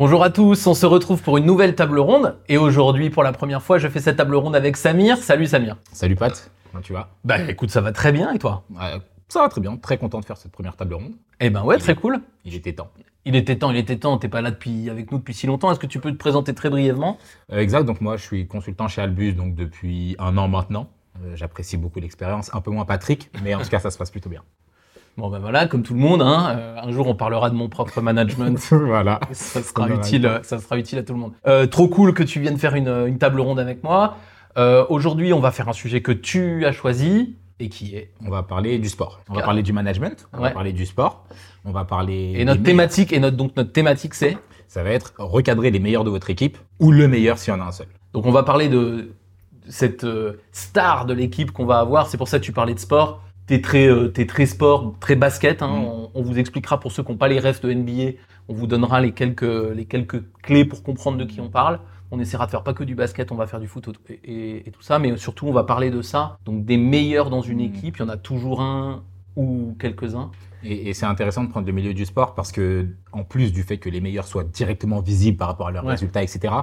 Bonjour à tous, on se retrouve pour une nouvelle table ronde et aujourd'hui pour la première fois je fais cette table ronde avec Samir. Salut Samir. Salut Pat, comment tu vas? Bah écoute ça va très bien et toi? Ça va très bien, très content de faire cette première table ronde. Eh ben ouais très cool. Il était temps. Il était temps, il était temps, t'es pas là depuis avec nous depuis si longtemps. Est-ce que tu peux te présenter très brièvement? Euh, exact, donc moi je suis consultant chez Albus donc depuis un an maintenant. Euh, J'apprécie beaucoup l'expérience, un peu moins Patrick, mais en tout cas ça se passe plutôt bien. Bon ben voilà, comme tout le monde, hein, euh, un jour on parlera de mon propre management. voilà. ça sera utile, euh, ça sera utile à tout le monde. Euh, trop cool que tu viennes faire une, une table ronde avec moi. Euh, Aujourd'hui, on va faire un sujet que tu as choisi et qui est. On va parler du sport. On va parler du management, on Ouais. va parler du sport, on va parler. Et notre thématique et notre donc notre thématique c'est. Ça va être recadrer les meilleurs de votre équipe ou le meilleur s'il y en a un seul. Donc on va parler de cette star de l'équipe qu'on va avoir. C'est pour ça que tu parlais de sport. T'es très, euh, t'es très sport, très basket. Hein. Mm. On, on vous expliquera pour ceux qui n'ont pas les rêves de NBA. On vous donnera les quelques, les quelques clés pour comprendre de qui on parle. On essaiera de faire pas que du basket, on va faire du foot et, et- et tout ça, mais surtout on va parler de ça. Donc des meilleurs dans une Mm. équipe, il y en a toujours un ou quelques-uns. Et, et c'est intéressant de prendre le milieu du sport parce que, en plus du fait que les meilleurs soient directement visibles par rapport à leurs Ouais. résultats, etc.,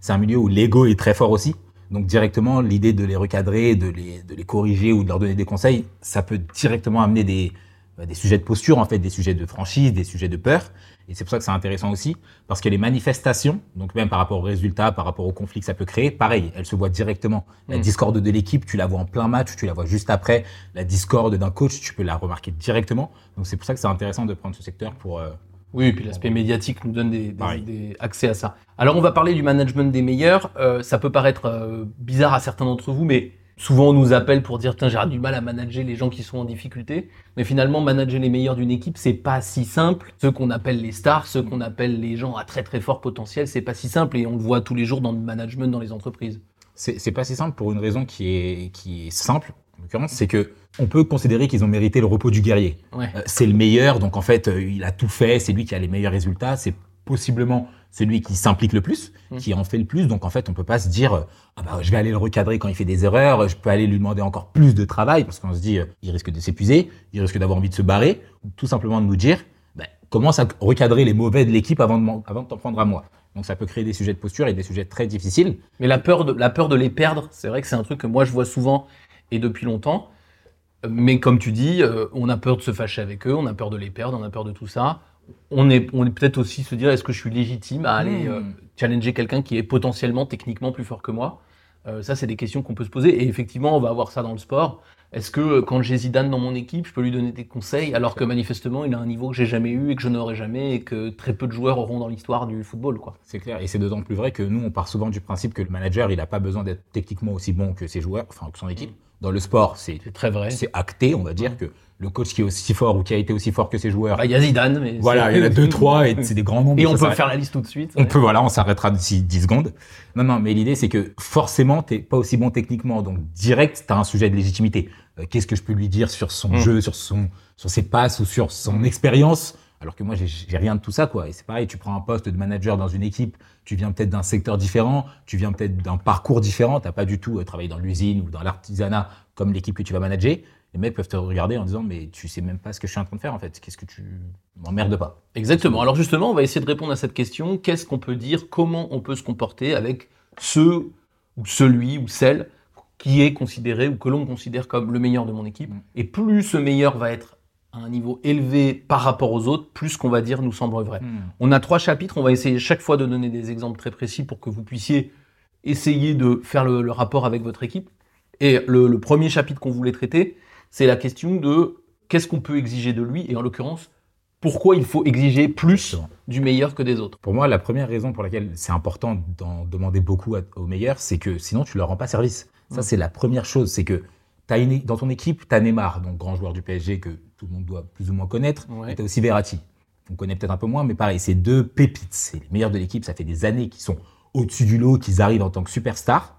c'est un milieu où l'ego est très fort aussi. Donc directement, l'idée de les recadrer, de les, de les corriger ou de leur donner des conseils, ça peut directement amener des, bah, des sujets de posture, en fait, des sujets de franchise, des sujets de peur. Et c'est pour ça que c'est intéressant aussi, parce que les manifestations, donc même par rapport aux résultats, par rapport aux conflits que ça peut créer, pareil, elles se voient directement. La Mm. discorde de l'équipe, tu la vois en plein match, tu la vois juste après. La discorde d'un coach, tu peux la remarquer directement. Donc c'est pour ça que c'est intéressant de prendre ce secteur pour... euh, Oui, et puis l'aspect médiatique nous donne des, des- Pareil. des accès à ça. Alors on va parler du management des meilleurs. Euh, ça peut paraître euh, bizarre à certains d'entre vous, mais souvent on nous appelle pour dire Tiens, j'ai du mal à manager les gens qui sont en difficulté. Mais finalement, manager les meilleurs d'une équipe, c'est pas si simple. Ceux qu'on appelle les stars, ceux qu'on appelle les gens à très très fort potentiel, c'est pas si simple et on le voit tous les jours dans le management dans les entreprises. C'est c'est pas si simple pour une raison qui est, qui est simple, en l'occurrence, c'est que on peut considérer qu'ils ont mérité le repos du guerrier. Ouais. Euh, c'est le meilleur, donc en fait, euh, il a tout fait, c'est lui qui a les meilleurs résultats, c'est possiblement celui qui s'implique le plus, Mm. qui en fait le plus, donc en fait, on peut pas se dire, euh, ah bah, je vais aller le recadrer quand il fait des erreurs, je peux aller lui demander encore plus de travail, parce qu'on se dit, euh, il risque de s'épuiser, il risque d'avoir envie de se barrer, ou tout simplement de nous dire, bah, commence à recadrer les mauvais de l'équipe avant de, avant de t'en prendre à moi. Donc ça peut créer des sujets de posture et des sujets très difficiles. Mais la peur de, la peur de les perdre, c'est vrai que c'est un truc que moi je vois souvent et depuis longtemps. Mais comme tu dis, euh, on a peur de se fâcher avec eux, on a peur de les perdre, on a peur de tout ça. On est, on est peut-être aussi se dire est-ce que je suis légitime à aller Mmh. euh, challenger quelqu'un qui est potentiellement techniquement plus fort que moi? Euh, Ça, c'est des questions qu'on peut se poser. Et effectivement, on va avoir ça dans le sport. Est-ce que quand j'ai Zidane dans mon équipe, je peux lui donner des conseils alors que manifestement, il a un niveau que j'ai jamais eu et que je n'aurai jamais et que très peu de joueurs auront dans l'histoire du football, quoi. C'est clair, et c'est d'autant plus vrai que nous, on part souvent du principe que le manager, il n'a pas besoin d'être techniquement aussi bon que ses joueurs, enfin que son équipe. Dans le sport, c'est très vrai. c'est acté, on va dire que le coach qui est aussi fort ou qui a été aussi fort que ses joueurs, Bah, Il y a Zidane, mais voilà, il y en a deux, trois, et c'est des grands nombres. Et on peut faire la liste tout de suite. On peut, voilà, on s'arrêtera d'ici 10 secondes. Non, non, mais l'idée, c'est que forcément, t'es pas aussi bon techniquement. Donc, direct, t'as un sujet de légitimité. Euh, Qu'est-ce que je peux lui dire sur son Mm. jeu, sur son, sur ses passes ou sur son expérience? Alors que moi, j'ai- rien de tout ça, quoi. Et c'est pareil, tu prends un poste de manager dans une équipe, tu viens peut-être d'un secteur différent, tu viens peut-être d'un parcours différent, t'as pas du tout euh, travaillé dans l'usine ou dans l'artisanat comme l'équipe que tu vas manager. Les mecs peuvent te regarder en disant, mais tu sais même pas ce que je suis en train de faire, en fait. Qu'est-ce que tu m'emmerdes pas? Exactement. Alors justement, on va essayer de répondre à cette question. Qu'est-ce qu'on peut dire? Comment on peut se comporter avec ce ou celui ou celle qui est considéré ou que l'on considère comme le meilleur de mon équipe? Mm. Et plus ce meilleur va être à un niveau élevé par rapport aux autres, plus qu'on va dire nous semble vrai. On a trois chapitres, on va essayer chaque fois de donner des exemples très précis pour que vous puissiez essayer de faire le, le rapport avec votre équipe. Et le, le premier chapitre qu'on voulait traiter, c'est la question de qu'est-ce qu'on peut exiger de lui, et en l'occurrence, pourquoi il faut exiger plus Exactement. du meilleur que des autres. Pour moi, la première raison pour laquelle c'est important d'en demander beaucoup aux meilleurs, c'est que sinon tu leur rends pas service. Ça, Mm. c'est la première chose. C'est que as une, dans ton équipe, tu as Neymar, donc grand joueur du PSG que tout le monde doit plus ou moins connaître. Ouais. Tu as aussi Verratti. On connaît peut-être un peu moins, mais pareil, c'est deux pépites. C'est les meilleurs de l'équipe. Ça fait des années qu'ils sont au-dessus du lot, qu'ils arrivent en tant que superstars.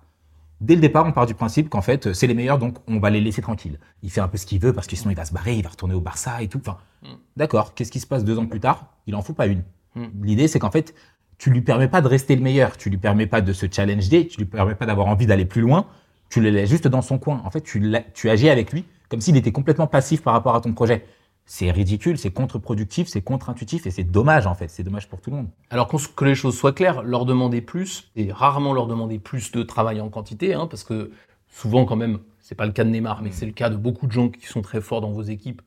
Dès le départ, on part du principe qu'en fait, c'est les meilleurs, donc on va les laisser tranquilles. Il fait un peu ce qu'il veut parce que sinon il va se barrer, il va retourner au Barça et tout. Enfin, Mm. d'accord. Qu'est-ce qui se passe deux ans plus tard? Il en fout pas une. Mm. L'idée, c'est qu'en fait, tu lui permets pas de rester le meilleur, tu lui permets pas de se challenger, tu lui permets pas d'avoir envie d'aller plus loin. Tu le laisses juste dans son coin. En fait, tu, tu agis avec lui comme s'il était complètement passif par rapport à ton projet. c'est ridicule, c'est contre-productif, c'est contre-intuitif et c'est dommage en fait. C'est dommage pour tout le monde. Alors que les choses soient claires, leur demander plus et rarement leur demander plus de travail en quantité, hein, parce que souvent quand même, c'est pas le cas de Neymar, mais c'est le cas de beaucoup de gens qui sont très forts dans vos équipes.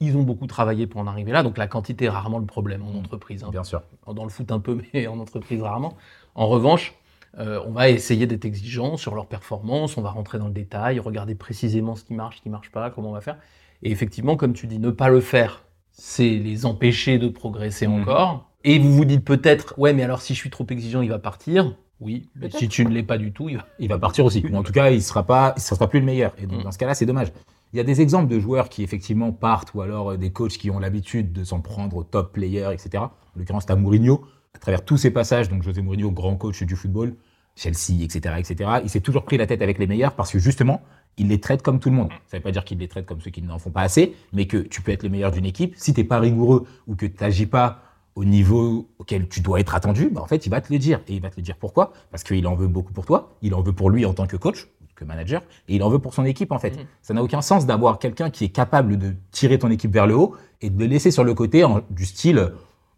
Ils ont beaucoup travaillé pour en arriver là, donc la quantité est rarement le problème en entreprise. Hein. Bien sûr. Dans le foot un peu, mais en entreprise rarement. En revanche, euh, on va essayer d'être exigeant sur leur performance, on va rentrer dans le détail, regarder précisément ce qui marche, ce qui marche pas, comment on va faire. Et effectivement, comme tu dis, ne pas le faire, c'est les empêcher de progresser Mhm. encore. Et vous vous dites peut-être, ouais, mais alors si je suis trop exigeant, il va partir. Oui, mais si tu ne l'es pas du tout, il va. Il va partir aussi. Ou en tout cas, il sera pas, il sera plus le meilleur. Et donc, Mm. dans ce cas-là, c'est dommage. Il y a des exemples de joueurs qui effectivement partent ou alors euh, des coachs qui ont l'habitude de s'en prendre aux top players, etc. En l'occurrence, tu as Mourinho. À travers tous ses passages, donc José Mourinho, grand coach du football, Chelsea, etc., etc. Il s'est toujours pris la tête avec les meilleurs parce que justement, il les traite comme tout le monde. Ça veut pas dire qu'il les traite comme ceux qui n'en font pas assez, mais que tu peux être le meilleur d'une équipe. Si t'es pas rigoureux ou que tu n'agis pas au niveau auquel tu dois être attendu, bah en fait, il va te le dire. Et il va te le dire pourquoi? Parce qu'il en veut beaucoup pour toi, il en veut pour lui en tant que coach, que manager, et il en veut pour son équipe en fait. Mhm. Ça n'a aucun sens d'avoir quelqu'un qui est capable de tirer ton équipe vers le haut et de le laisser sur le côté en- du style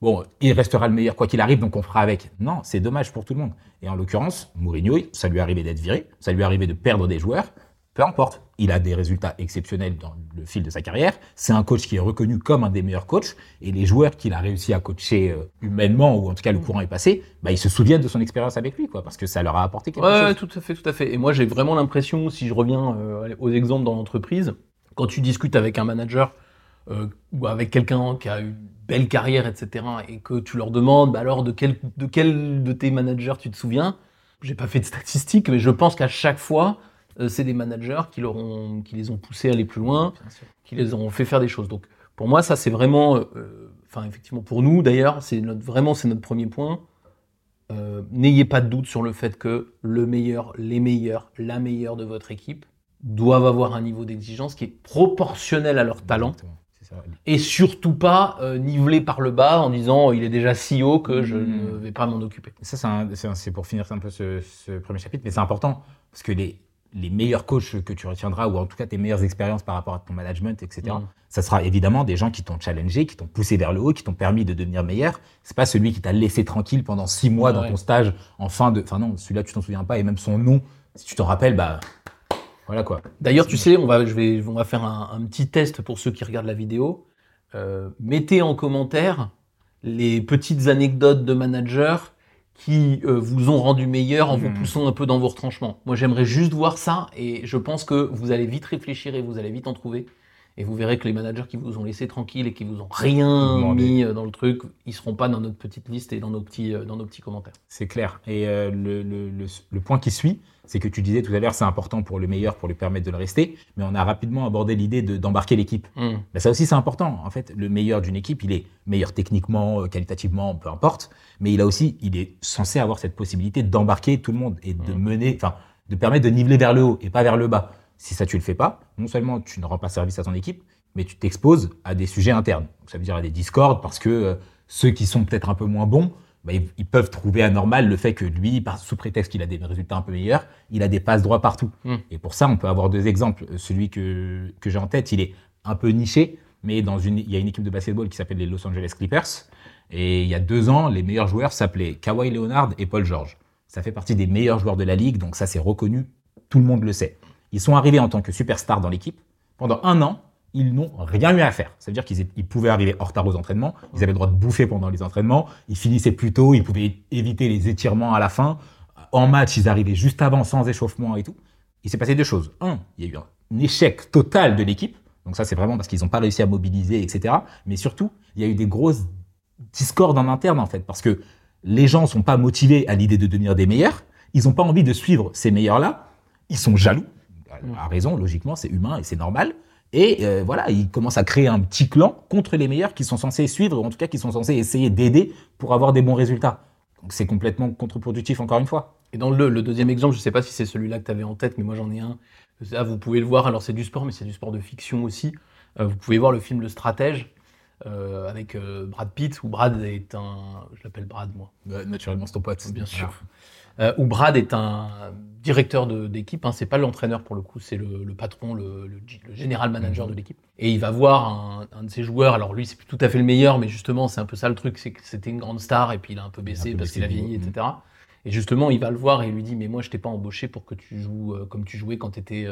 bon, il restera le meilleur quoi qu'il arrive, donc on fera avec. Non, c'est dommage pour tout le monde. Et en l'occurrence, Mourinho, ça lui est arrivé d'être viré, ça lui est arrivé de perdre des joueurs. Peu importe, il a des résultats exceptionnels dans le fil de sa carrière. C'est un coach qui est reconnu comme un des meilleurs coachs. Et les joueurs qu'il a réussi à coacher euh, humainement, ou en tout cas le courant est passé, bah, ils se souviennent de son expérience avec lui, quoi, parce que ça leur a apporté quelque Ouais, chose. ouais, tout à fait, tout à fait. Et moi, j'ai vraiment l'impression, si je reviens euh, aux exemples dans l'entreprise, quand tu discutes avec un manager ou avec quelqu'un qui a une belle carrière, etc., et que tu leur demandes, bah alors, de quel, de quel de tes managers tu te souviens? J'ai pas fait de statistiques, mais je pense qu'à chaque fois, euh, c'est des managers qui, leur ont, qui les ont poussés à aller plus loin, qui les ont fait faire des choses. Donc, pour moi, ça, c'est vraiment, euh, enfin, effectivement, pour nous, d'ailleurs, c'est vraiment, c'est notre premier point. Euh, N'ayez pas de doute sur le fait que le meilleur, les meilleurs, la meilleure de votre équipe doivent avoir un niveau d'exigence qui est proportionnel à leur talent Exactement. Et surtout pas euh, nivelé par le bas en disant il est déjà si haut que je Mhm. ne vais pas m'en occuper. Ça, c'est pour finir un peu ce, ce premier chapitre, mais c'est important parce que les, les meilleurs coachs que tu retiendras, ou en tout cas tes meilleures expériences par rapport à ton management, etc., Mhm. ça sera évidemment des gens qui t'ont challengé, qui t'ont poussé vers le haut, qui t'ont permis de devenir meilleur. C'est pas celui qui t'a laissé tranquille pendant six mois Ouais, dans ouais. ton stage en fin de. Enfin non, celui-là tu t'en souviens pas et même son nom, si tu t'en rappelles, bah voilà quoi. D'ailleurs, tu sais, on va, je vais, on va faire un, un petit test pour ceux qui regardent la vidéo. Euh, mettez en commentaire les petites anecdotes de managers qui euh, vous ont rendu meilleur en vous Mhm. poussant un peu dans vos retranchements. Moi, j'aimerais juste voir ça et je pense que vous allez vite réfléchir et vous allez vite en trouver. Et vous verrez que les managers qui vous ont laissé tranquille et qui vous ont rien mis euh, dans le truc, ils seront pas dans notre petite liste et dans nos petits, euh, dans nos petits commentaires. C'est clair. Et euh, le, le- le- le point qui suit, c'est que tu disais tout à l'heure, c'est important pour le meilleur, pour lui permettre de le rester, mais on a rapidement abordé l'idée de- d'embarquer l'équipe. Ben, ça aussi, c'est important. En fait, le meilleur d'une équipe, il est meilleur techniquement, qualitativement, peu importe. Mais il a aussi, il est censé avoir cette possibilité d'embarquer tout le monde et de Mm. mener, enfin, de permettre de niveler vers le haut et pas vers le bas. Si ça, tu le fais pas, non seulement tu ne rends pas service à ton équipe, mais tu t'exposes à des sujets internes. Donc, ça veut dire à des discords parce que euh, ceux qui sont peut-être un peu moins bons, ben, ils, ils peuvent trouver anormal le fait que lui, par, sous prétexte qu'il a des résultats un peu meilleurs, il a des passes droits partout. Mm. Et pour ça, on peut avoir deux exemples. Euh, Celui que, que j'ai en tête, il est un peu niché, mais dans une, il y a une équipe de basketball qui s'appelle les Los Angeles Clippers. Et il y a deux ans, les meilleurs joueurs s'appelaient Kawhi Leonard et Paul George. Ça fait partie des meilleurs joueurs de la ligue, donc ça c'est reconnu, tout le monde le sait. Ils sont arrivés en tant que superstars dans l'équipe. Pendant un an, ils n'ont rien eu à faire. Ça veut dire qu'ils pouvaient arriver en retard aux entraînements, ils avaient le droit de bouffer pendant les entraînements, ils finissaient plus tôt, ils pouvaient éviter les étirements à la fin. En match, ils arrivaient juste avant, sans échauffement et tout. Il s'est passé deux choses. Un, il y a eu un échec total de l'équipe. Donc ça, c'est vraiment parce qu'ils n'ont pas réussi à mobiliser, etc. Mais surtout, il y a eu des grosses discordes en interne, en fait, parce que les gens sont pas motivés à l'idée de devenir des meilleurs. Ils n'ont pas envie de suivre ces meilleurs-là. Ils sont jaloux. À raison, logiquement, c'est humain et c'est normal. Et euh, voilà, ils commencent à créer un petit clan contre les meilleurs qui sont censés suivre, ou en tout cas qui sont censés essayer d'aider pour avoir des bons résultats. Donc c'est complètement contre-productif, encore une fois. Et dans le, deuxième exemple, je ne sais pas si c'est celui-là que tu avais en tête, mais moi j'en ai un. Ça, vous pouvez le voir. Alors c'est du sport, mais c'est du sport de fiction aussi. Euh, vous pouvez voir le film Le Stratège euh, avec euh, Brad Pitt, où Brad est un. Je l'appelle Brad, moi. naturellement, c'est ton pote. Bien sûr. euh, où Brad est un directeur d'équipe, hein, c'est pas l'entraîneur pour le coup, c'est le, le patron, le, le g- le général manager de l'équipe. Et il va voir un, un de ses joueurs, alors lui c'est plus tout à fait le meilleur, mais justement c'est un peu ça le truc, c'est que c'était une grande star et puis il a un peu baissé peu parce qu'il a vieilli, mhm. etc. Et justement il va le voir et il lui dit mais moi je t'ai pas embauché pour que tu joues comme tu jouais quand tu étais,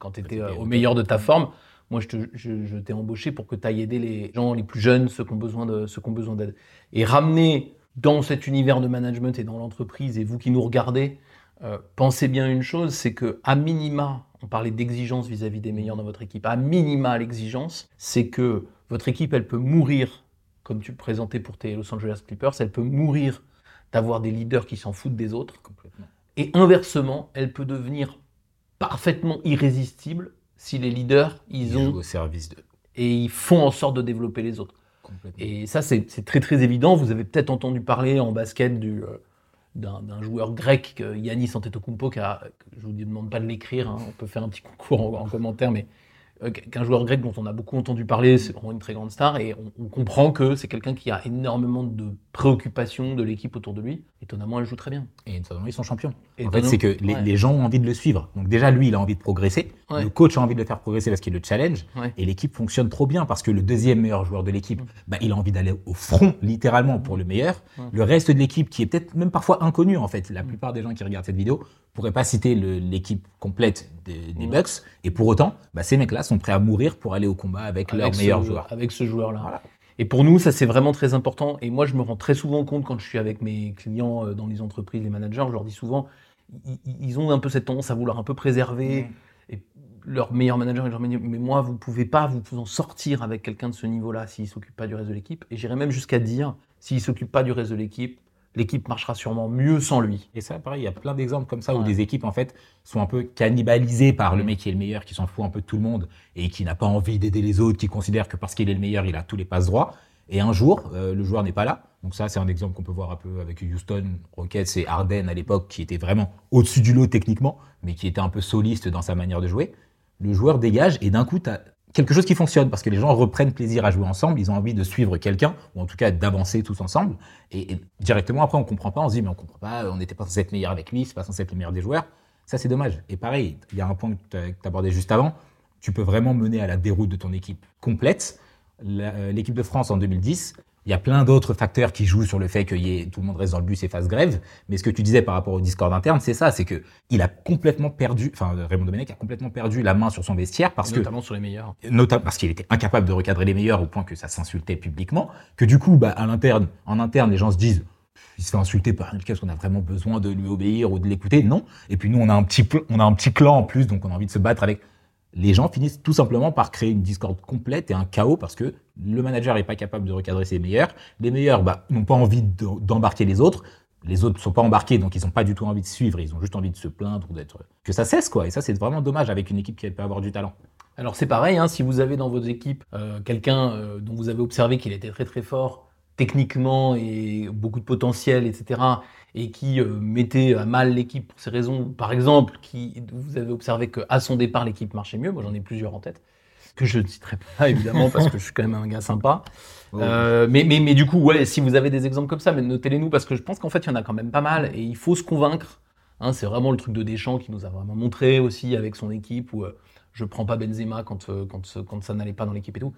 quand euh, au meilleur de ta forme. Moi, je, te- je- je t'ai embauché pour que tu ailles aider les gens les plus jeunes, ceux qui ont besoin de, ceux qui ont besoin d'aide. Et ramener dans cet univers de management et dans l'entreprise, et vous qui nous regardez, euh, pensez bien une chose, c'est que à minima, on parlait d'exigence vis-à-vis des meilleurs dans votre équipe, à minima l'exigence, c'est que votre équipe, elle peut mourir, comme tu le présentais pour tes Los Angeles Clippers, elle peut mourir d'avoir des leaders qui s'en foutent des autres. Complètement. Et inversement, elle peut devenir parfaitement irrésistible si les leaders, ils Ils ont jouent au service de. et ils font en sorte de développer les autres. Et ça, c'est très très évident. Vous avez peut-être entendu parler en basket du, euh, d'un joueur grec, que Yannis Antetokounmpo, qui a, je vous demande pas de l'écrire, hein, on peut faire un petit concours en, en commentaire, mais qu'un joueur grec dont on a beaucoup entendu parler, c'est vraiment une très grande star, et on, on comprend que c'est quelqu'un qui a énormément de préoccupations de l'équipe autour de lui. Étonnamment, elle joue très bien. Et notamment, ils sont champions. Et en fait, c'est que les, ouais. les gens ont envie de le suivre. Donc déjà, lui, il a envie de progresser. Ouais. Le coach a envie de le faire progresser parce qu'il le challenge. Ouais. Et l'équipe fonctionne trop bien parce que le deuxième meilleur joueur de l'équipe, Mm. bah, il a envie d'aller au front, littéralement, pour le meilleur. Le reste de l'équipe, qui est peut-être même parfois inconnu, en fait, Mm. la plupart des gens qui regardent cette vidéo pourraient pas citer l'équipe complète des, des. Bucks. Et pour autant, bah, ces mecs-là sont prêts à mourir pour aller au combat avec, leur meilleur joueur. Avec ce joueur-là. Voilà. Et pour nous, ça c'est vraiment très important. Et moi, je me rends très souvent compte quand je suis avec mes clients euh, dans les entreprises, les managers, je leur dis souvent, ils, ont un peu cette tendance à vouloir un peu préserver Mm. et leur meilleur manager. Et je leur mais moi, vous pouvez pas vous en sortir avec quelqu'un de ce niveau-là s'il s'occupe pas du reste de l'équipe. Et j'irais même jusqu'à dire, s'il s'occupe pas du reste de l'équipe, l'équipe marchera sûrement mieux sans lui. Et ça, pareil, il y a plein d'exemples comme ça où des équipes, en fait, sont un peu cannibalisées par le mec qui est le meilleur, qui s'en fout un peu de tout le monde et qui n'a pas envie d'aider les autres, qui considère que parce qu'il est le meilleur, il a tous les passes droits. Et un jour, euh, le joueur n'est pas là. Donc ça, c'est un exemple qu'on peut voir un peu avec Houston, Rockets et Harden à l'époque, qui était vraiment au-dessus du lot techniquement, mais qui était un peu soliste dans sa manière de jouer. Le joueur dégage et d'un coup, tu as quelque chose qui fonctionne parce que les gens reprennent plaisir à jouer ensemble, ils ont envie de suivre quelqu'un, ou en tout cas d'avancer tous ensemble. Et, directement après, on comprend pas, on se dit, mais on comprend pas, on n'était pas censé être meilleur avec lui, c'est pas censé être le meilleur des joueurs. Ça, c'est dommage. Et pareil, il y a un point que tu abordais juste avant, tu peux vraiment mener à la déroute de ton équipe complète. Euh, L'équipe de France en 2010, il y a plein d'autres facteurs qui jouent sur le fait que y ait- tout le monde reste dans le bus et fasse grève. Mais ce que tu disais par rapport au Discord interne, c'est ça, c'est que il a complètement perdu, enfin Raymond Domenech a complètement perdu la main sur son vestiaire parce que notamment sur les meilleurs. notamment parce qu'il était incapable de recadrer les meilleurs au point que ça s'insultait publiquement, que du coup, bah, à l'interne, en interne, les gens se disent, il se fait insulter par quelqu'un, est-ce qu'on a vraiment besoin de lui obéir ou de l'écouter? Non. Et puis nous, on a un petit, on a un petit clan en plus, donc on a envie de se battre avec. Les gens finissent tout simplement par créer une discorde complète et un chaos parce que le manager n'est pas capable de recadrer ses meilleurs. Les meilleurs bah, n'ont pas envie de- d'embarquer les autres. Les autres ne sont pas embarqués, donc ils n'ont pas du tout envie de suivre. Ils ont juste envie de se plaindre ou d'être. Que ça cesse, quoi. Et ça, c'est vraiment dommage avec une équipe qui peut avoir du talent. Alors c'est pareil, hein, si vous avez dans votre équipe euh, quelqu'un euh, dont vous avez observé qu'il était très très fort techniquement et beaucoup de potentiel, etc., et qui euh, mettait à mal l'équipe pour ces raisons, par exemple, qui vous avez observé qu'à son départ l'équipe marchait mieux, moi j'en ai plusieurs en tête, que je ne citerai pas évidemment parce que je suis quand même un gars sympa. Euh, mais, mais, mais du coup, ouais, si vous avez des exemples comme ça, mais notez-les nous parce que je pense qu'en fait il y en a quand même pas mal et il faut se convaincre. Hein, c'est vraiment le truc de Deschamps qui nous a vraiment montré aussi avec son équipe où euh, je prends pas Benzema quand, euh, quand, quand ça n'allait pas dans l'équipe et tout.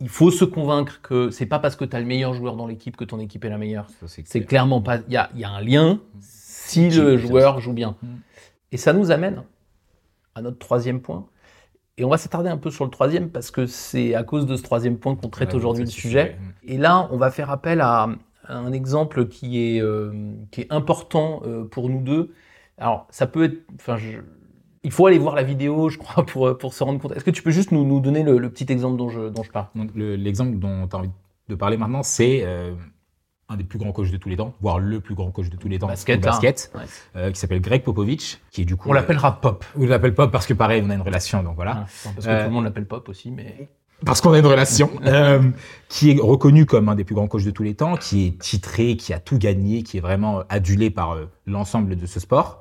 Il faut se convaincre que c'est pas parce que tu as le meilleur joueur dans l'équipe que ton équipe est la meilleure. C'est C'est clair. clairement pas. Il y a, il y a un lien si le joueur joue bien. Mm. Et ça nous amène à notre troisième point. Et on va s'attarder un peu sur le troisième parce que c'est à cause de ce troisième point qu'on traite aujourd'hui le sujet. Et là, on va faire appel à un exemple qui est, euh, qui est important euh, pour nous deux. Alors, ça peut être. Enfin, je- il faut aller voir la vidéo, je crois, pour, pour se rendre compte. Est-ce que tu peux juste nous, nous donner le, le petit exemple dont je, dont je parle? Le- l'exemple dont tu as envie de parler maintenant, c'est euh, un des plus grands coachs de tous les temps, voire le plus grand coach de tous les temps Basket, basket, hein. Euh, qui s'appelle Greg Popovich, qui est du coup. On l'appellera Pop. euh, on l'appelle Pop parce que pareil, on a une relation, donc voilà. Ah, parce que Euh, tout le monde l'appelle Pop aussi, mais. Parce qu'on a une relation, euh, qui est reconnu comme un des plus grands coachs de tous les temps, qui est titré, qui a tout gagné, qui est vraiment adulé par l'ensemble de ce sport,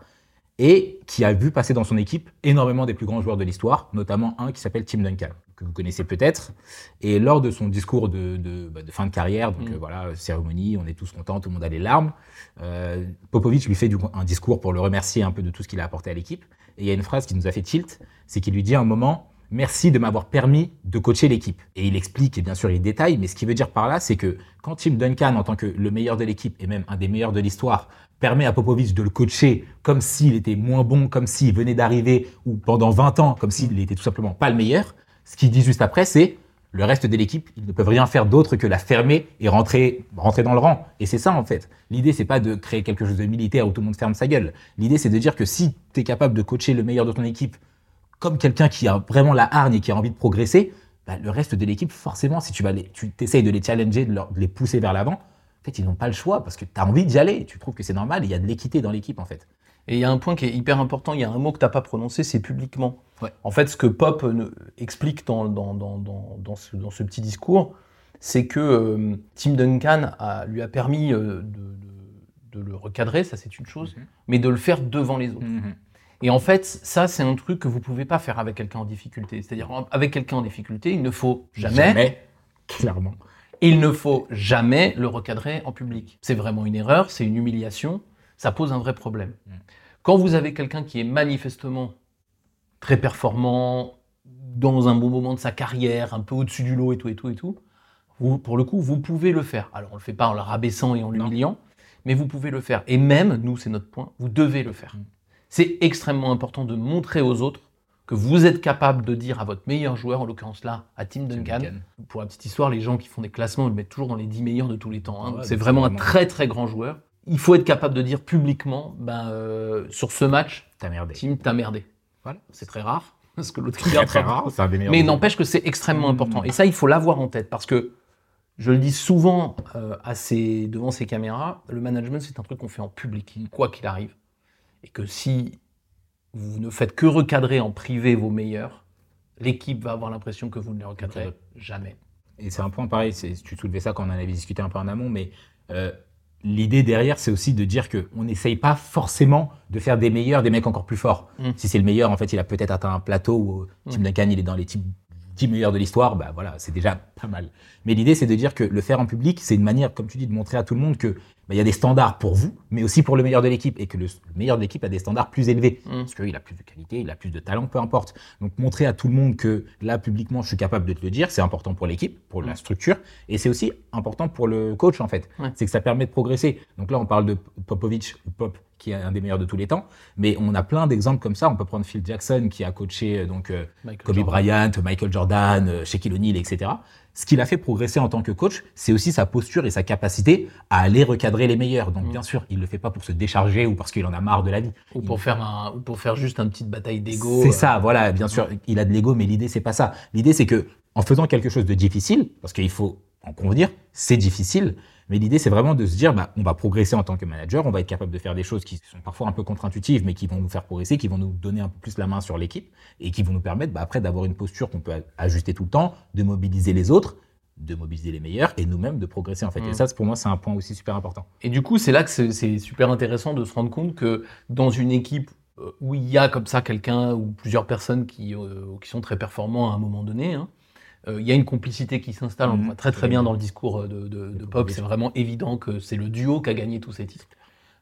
et qui a vu passer dans son équipe énormément des plus grands joueurs de l'histoire, notamment un qui s'appelle Tim Duncan. Que vous connaissez peut-être. Et lors de son discours de, de, bah, de fin de carrière, donc Mm. euh, voilà, cérémonie, on est tous contents, tout le monde a les larmes. Euh, Popovic lui fait du un discours pour le remercier un peu de tout ce qu'il a apporté à l'équipe. Et il y a une phrase qui nous a fait tilt, c'est qu'il lui dit à un moment Merci de m'avoir permis de coacher l'équipe. Et il explique, et bien sûr il détaille, mais ce qu'il veut dire par là, c'est que quand Tim Duncan, en tant que le meilleur de l'équipe et même un des meilleurs de l'histoire, permet à Popovic de le coacher comme s'il était moins bon, comme s'il venait d'arriver, ou pendant 20 ans, comme s'il était tout simplement pas le meilleur, ce qu'il dit juste après, c'est le reste de l'équipe, ils ne peuvent rien faire d'autre que la fermer et rentrer, rentrer dans le rang. Et c'est ça, en fait. L'idée, c'est pas de créer quelque chose de militaire où tout le monde ferme sa gueule. L'idée, c'est de dire que si tu es capable de coacher le meilleur de ton équipe comme quelqu'un qui a vraiment la hargne et qui a envie de progresser, bah, le reste de l'équipe, forcément, si tu vas tu essayes de les challenger, de, de les pousser vers l'avant, en fait, ils n'ont pas le choix parce que tu as envie d'y aller. Tu trouves que c'est normal. Il y a de l'équité dans l'équipe, en fait. Et il y a un point qui est hyper important, il y a un mot que tu n'as pas prononcé, c'est publiquement. Ouais. En fait, ce que Pop euh, ne- explique dans, dans, dans, dans, dans ce, petit discours, c'est que euh, Tim Duncan a- lui a permis euh, de, de- de le recadrer, ça c'est une chose, Mhm. mais de le faire devant les autres. Et en fait, ça c'est un truc que vous pouvez pas faire avec quelqu'un en difficulté. C'est-à-dire, avec quelqu'un en difficulté, il ne faut jamais, clairement. il ne faut jamais le recadrer en public. C'est vraiment une erreur, c'est une humiliation, ça pose un vrai problème. Mm. Quand vous avez quelqu'un qui est manifestement très performant, dans un bon moment de sa carrière, un peu au-dessus du lot et tout et tout et tout, vous, pour le coup, vous pouvez le faire. Alors on le fait pas en le rabaissant et en l'humiliant, mais vous pouvez le faire. Et même, nous c'est notre point, vous devez le faire. Mm. C'est extrêmement important de montrer aux autres que vous êtes capable de dire à votre meilleur joueur, en l'occurrence là, à Tim Duncan, Duncan. pour la petite histoire, les gens qui font des classements, ils le mettent toujours dans les 10 meilleurs de tous les temps. hein. Ah ouais, c'est vraiment un très très grand joueur. Il faut être capable de dire publiquement, ben, euh, sur ce match, T'as merdé. Tim, t'as merdé. Voilà. C'est très rare, parce que l'autre Très, rare. C'est un des meilleurs. Mais n'empêche que c'est extrêmement Mm. important. Et ça, il faut l'avoir en tête, parce que je le dis souvent euh, à devant ces caméras, le management, c'est un truc qu'on fait en public, quoi qu'il arrive. Et que si vous ne faites que recadrer en privé vos meilleurs, l'équipe va avoir l'impression que vous ne les recadrez jamais. Et c'est un point pareil, tu soulevais ça quand on en avait discuté un peu en amont, mais euh, l'idée derrière, c'est aussi de dire qu'on n'essaye pas forcément de faire des meilleurs, des mecs encore plus forts. Mm. Si c'est le meilleur, en fait, il a peut-être atteint un plateau où euh, Tim Mm. Duncan, il est dans les types 10 meilleurs de l'histoire, bah voilà, c'est déjà pas mal. Mais l'idée, c'est de dire que le faire en public, c'est une manière, comme tu dis, de montrer à tout le monde que bah, il y a des standards pour vous, mais aussi pour le meilleur de l'équipe, et que le, le meilleur de l'équipe a des standards plus élevés, Mm. parce qu'il a plus de qualité, il a plus de talent, peu importe. Donc montrer à tout le monde que là, publiquement, je suis capable de te le dire, c'est important pour l'équipe, pour la Mm. structure, et c'est aussi important pour le coach, en fait. Ouais. C'est que ça permet de progresser. Donc là, on parle de Popovic, ou Pop, qui est un des meilleurs de tous les temps, mais on a plein d'exemples comme ça. On peut prendre Phil Jackson, qui a coaché euh, donc euh, Michael Kobe Jordan. Bryant, Michael Jordan, euh, Shaquille O'Neal, etc. Ce qu'il a fait progresser en tant que coach, c'est aussi sa posture et sa capacité à aller recadrer les meilleurs. Donc, Mm. bien sûr, il le fait pas pour se décharger ou parce qu'il en a marre de la vie. Ou pour, faire un, ou pour faire juste une petite bataille d'ego. C'est euh, ça, voilà. Bien sûr, il a de l'ego, mais l'idée c'est pas ça. L'idée c'est que en faisant quelque chose de difficile, parce qu'il faut en convenir, c'est difficile. Mais l'idée, c'est vraiment de se dire, bah, on va progresser en tant que manager, on va être capable de faire des choses qui sont parfois un peu contre-intuitives, mais qui vont nous faire progresser, qui vont nous donner un peu plus la main sur l'équipe et qui vont nous permettre, bah, après, d'avoir une posture qu'on peut ajuster tout le temps, de mobiliser les autres, de mobiliser les meilleurs et nous-mêmes de progresser en fait. Et ça, c'est- pour moi, c'est un point aussi super important. Et du coup, c'est là que c'est- super intéressant de se rendre compte que dans une équipe euh, où il y a comme ça quelqu'un ou plusieurs personnes qui, euh, qui sont très performants à un moment donné, hein, il y a une complicité qui s'installe. On Mhm. voit très très bien dans le discours euh, de, de- de Pop. C'est vraiment évident que c'est le duo qui a gagné tous ces titres.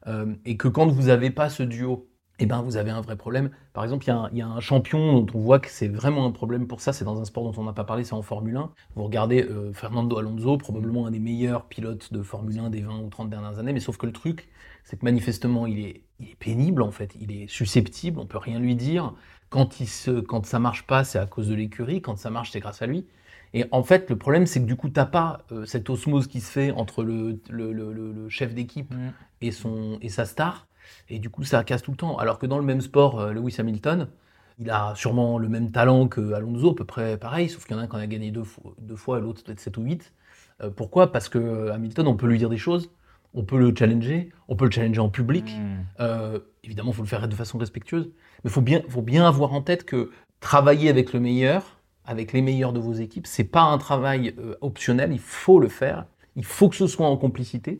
Euh, et que quand vous n'avez pas ce duo, eh ben, vous avez un vrai problème. Par exemple, il y, a un- il y a un champion dont on voit que c'est vraiment un problème pour ça. C'est dans un sport dont on n'a pas parlé, c'est en Formule 1. Vous regardez euh, Fernando Alonso, probablement un des meilleurs pilotes de Formule 1 des 20 ou 30 dernières années. Mais sauf que le truc, c'est que manifestement, il est, il est pénible en fait. Il est susceptible, on peut rien lui dire. Quand, il se, quand ça marche pas, c'est à cause de l'écurie. Quand ça marche, c'est grâce à lui. Et en fait, le problème, c'est que du coup, t'as pas euh, cette osmose qui se fait entre le, le- le- le- le chef d'équipe et, son, et sa star. Et du coup, ça casse tout le temps. Alors que dans le même sport, euh, Lewis Hamilton, il a sûrement le même talent que Alonso, à peu près pareil, sauf qu'il y en a un qui en a gagné deux fois, deux fois et l'autre peut-être 7 ou 8. Euh, pourquoi? Parce que euh, Hamilton, on peut lui dire des choses, on peut le challenger, on peut le challenger en public. Mm. Euh, évidemment, il faut le faire de façon respectueuse. Mais il faut bien, faut bien avoir en tête que travailler avec le meilleur, avec les meilleurs de vos équipes, c'est pas un travail euh, optionnel, il faut le faire. Il faut que ce soit en complicité.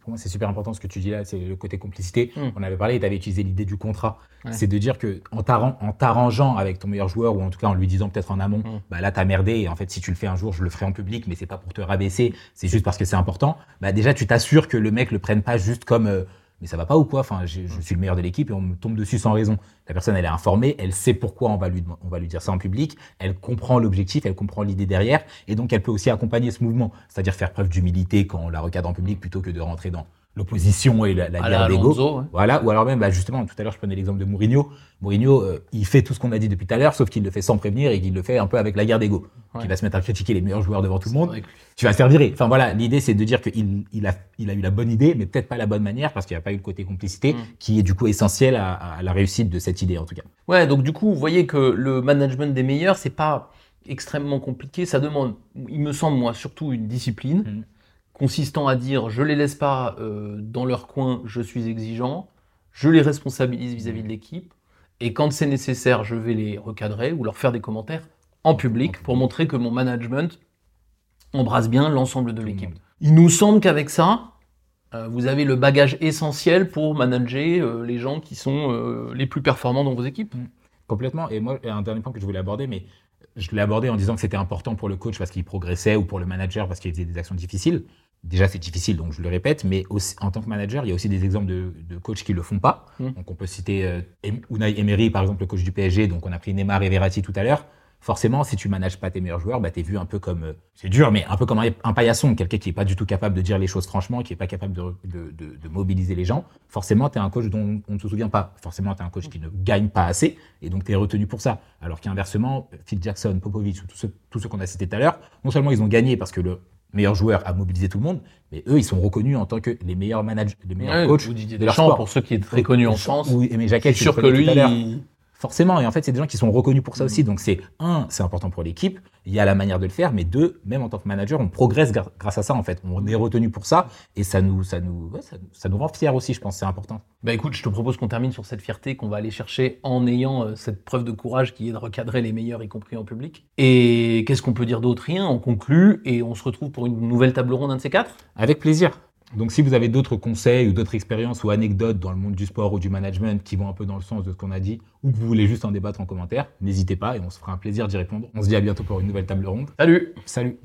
Pour moi, c'est super important ce que tu dis là, c'est le côté complicité. Mm. On avait parlé, tu avais utilisé l'idée du contrat. Ouais. C'est de dire que en t'arran- en t'arrangeant avec ton meilleur joueur, ou en tout cas en lui disant peut-être en amont, Mm. bah là, t'as merdé, et en fait, si tu le fais un jour, je le ferai en public, mais c'est pas pour te rabaisser, c'est juste parce que c'est important. Bah déjà, tu t'assures que le mec le prenne pas juste comme. euh, mais ça va pas ou quoi? Enfin, je, je suis le meilleur de l'équipe et on me tombe dessus sans raison. La personne, elle est informée, elle sait pourquoi on va lui, on va lui dire ça en public, elle comprend l'objectif, elle comprend l'idée derrière, et donc elle peut aussi accompagner ce mouvement, c'est-à-dire faire preuve d'humilité quand on la recadre en public plutôt que de rentrer dans l'opposition et la, guerre d'ego. Ouais. Voilà, ou alors même, bah, justement, tout à l'heure, je prenais l'exemple de Mourinho. Mourinho, euh, il fait tout ce qu'on a dit depuis tout à l'heure, sauf qu'il le fait sans prévenir et qu'il le fait un peu avec la guerre d'ego. Ouais. Il va se mettre à critiquer les meilleurs joueurs devant tout le monde. Tu vas te faire virer. Enfin voilà, l'idée, c'est de dire qu'il il a, il a eu la bonne idée, mais peut-être pas la bonne manière, parce qu'il n'y a pas eu le côté complicité, Mm. qui est du coup essentiel à, à la réussite de cette idée, en tout cas. Ouais, donc du coup, vous voyez que le management des meilleurs, c'est pas extrêmement compliqué. Ça demande, il me semble, moi, surtout une discipline Mhm. Consistant à dire je les laisse pas euh, dans leur coin, je suis exigeant, je les responsabilise vis-à-vis de l'équipe, et quand c'est nécessaire, je vais les recadrer ou leur faire des commentaires en public pour montrer que mon management embrasse bien l'ensemble de l'équipe. Il nous semble qu'avec ça, euh, vous avez le bagage essentiel pour manager euh, les gens qui sont euh, les plus performants dans vos équipes. Complètement. Et moi, un dernier point que je voulais aborder, mais je l'ai abordé en disant que c'était important pour le coach parce qu'il progressait ou pour le manager parce qu'il faisait des actions difficiles. Déjà, c'est difficile, donc je le répète, mais aussi, en tant que manager, il y a aussi des exemples de, de coachs qui le font pas. Mm. Donc, on peut citer euh, Unai Emery, par exemple, le coach du PSG. Donc, on a pris Neymar et Verratti tout à l'heure. Forcément, si tu manages pas tes meilleurs joueurs, bah, tu es vu un peu comme, euh, c'est dur, mais un peu comme un, un paillasson, quelqu'un qui est pas du tout capable de dire les choses franchement, qui est pas capable de, de, de- de mobiliser les gens. Forcément, tu es un coach dont on ne se souvient pas. Forcément, tu es un coach qui ne gagne pas assez, et donc tu es retenu pour ça. Alors qu'inversement, Phil Jackson, Popovich, ou tous ceux, tous ceux qu'on a cités tout à l'heure, non seulement ils ont gagné parce que le meilleur joueur a mobilisé tout le monde, mais eux, ils sont reconnus en tant que les meilleurs managers, les meilleurs Ouais, coachs de leur sport. pour ceux qui est très connu en France. Ou Aimé Je Jacquet, suis sûr que lui, à il- Forcément, et en fait, c'est des gens qui sont reconnus pour ça aussi. Donc, c'est un, c'est important pour l'équipe. Il y a la manière de le faire, mais deux, même en tant que manager, on progresse grâce à ça. En fait, on est retenu pour ça, et ça nous, ça nous, ouais, ça, ça nous rend fiers aussi. Je pense, c'est important. Bah écoute, je te propose qu'on termine sur cette fierté qu'on va aller chercher en ayant euh, cette preuve de courage qui est de recadrer les meilleurs, y compris en public. Et qu'est-ce qu'on peut dire d'autre? Rien, on conclut et on se retrouve pour une nouvelle table ronde, un de ces quatre? Avec plaisir. Donc, si vous avez d'autres conseils ou d'autres expériences ou anecdotes dans le monde du sport ou du management qui vont un peu dans le sens de ce qu'on a dit, ou que vous voulez juste en débattre en commentaire, n'hésitez pas et on se fera un plaisir d'y répondre. On se dit à bientôt pour une nouvelle table ronde. Salut Salut.